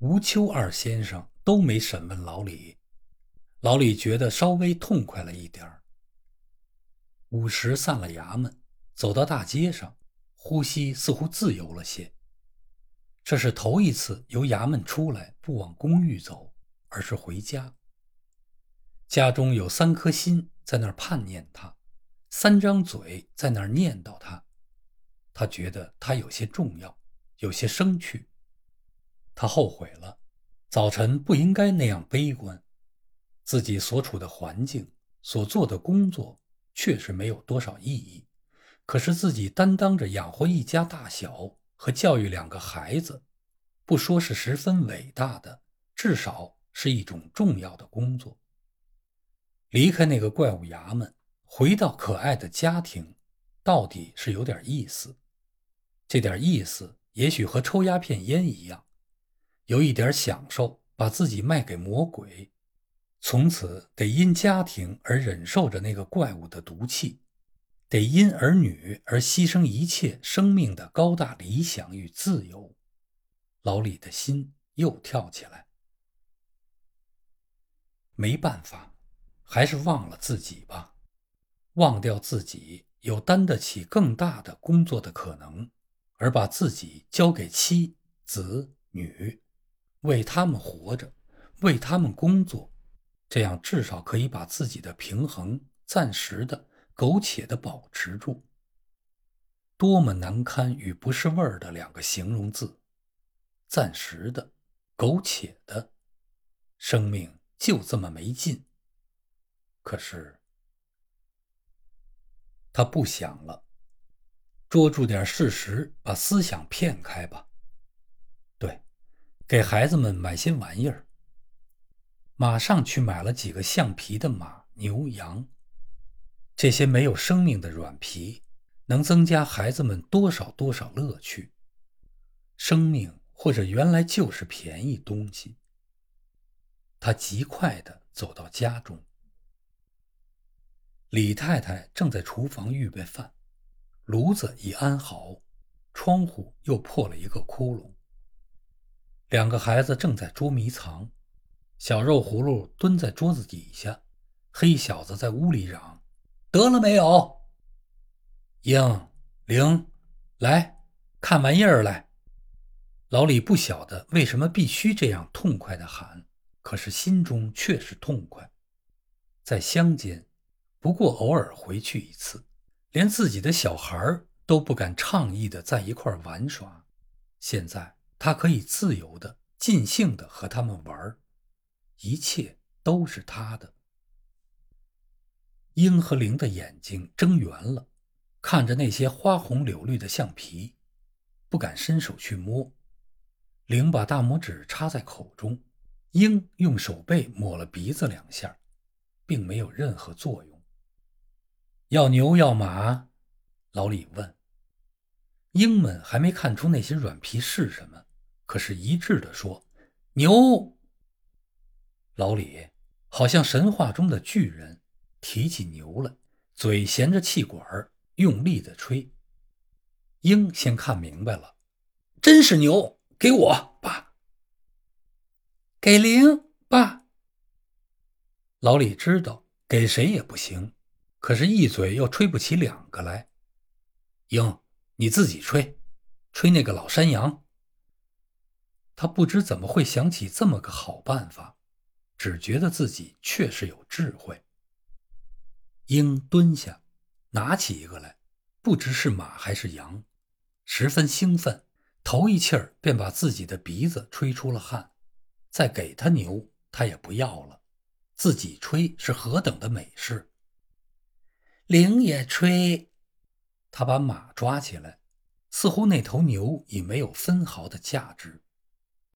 吴秋二先生都没审问老李，老李觉得稍微痛快了一点儿。午时散了衙门，走到大街上，呼吸似乎自由了些。这是头一次由衙门出来，不往公寓走，而是回家。家中有三颗心在那儿盼念他，三张嘴在那儿念叨他。他觉得他有些重要，有些生趣。他后悔了，早晨不应该那样悲观。自己所处的环境，所做的工作。确实没有多少意义，可是自己担当着养活一家大小和教育两个孩子，不说是十分伟大的，至少是一种重要的工作。离开那个怪物衙门，回到可爱的家庭，到底是有点意思。这点意思也许和抽鸦片烟一样，有一点享受，把自己卖给魔鬼。从此得因家庭而忍受着那个怪物的毒气，得因儿女而牺牲一切生命的高大理想与自由。老李的心又跳起来。没办法，还是忘了自己吧，忘掉自己有担得起更大的工作的可能，而把自己交给妻子女，为他们活着，为他们工作。这样至少可以把自己的平衡暂时的、苟且的保持住。多么难堪与不是味儿的两个形容字！暂时的、苟且的，生命就这么没劲。可是他不想了，捉住点事实，把思想骗开吧。给孩子们买些玩意儿。马上去买了几个橡皮的马、牛、羊，这些没有生命的软皮，能增加孩子们多少多少乐趣。生命或者原来就是便宜东西。他极快地走到家中，李太太正在厨房预备饭，炉子已安好，窗户又破了一个窟窿。两个孩子正在捉迷藏。小肉葫芦蹲在桌子底下，黑小子在屋里嚷：“得了没有？”英灵，来看玩意儿来。老李不晓得为什么必须这样痛快的喊，可是心中却是痛快。在乡间，不过偶尔回去一次，连自己的小孩都不敢畅意的在一块玩耍。现在他可以自由的、尽兴的和他们玩。一切都是他的。鹰和灵的眼睛睁圆了，看着那些花红柳绿的橡皮，不敢伸手去摸。灵把大拇指插在口中，鹰用手背抹了鼻子两下，并没有任何作用。要牛要马？老李问。鹰们还没看出那些软皮是什么，可是一致的说：“牛。”老李好像神话中的巨人，提起牛来，嘴衔着气管，用力的吹。鹰先看明白了，真是牛！给我爸，给灵爸。老李知道给谁也不行，可是，一嘴又吹不起两个来。鹰，你自己吹，吹那个老山羊。他不知怎么会想起这么个好办法。只觉得自己确实有智慧。鹰蹲下，拿起一个来，不知是马还是羊，十分兴奋，头一气儿便把自己的鼻子吹出了汗。再给他牛，他也不要了，自己吹是何等的美事。铃也吹，他把马抓起来，似乎那头牛已没有分毫的价值。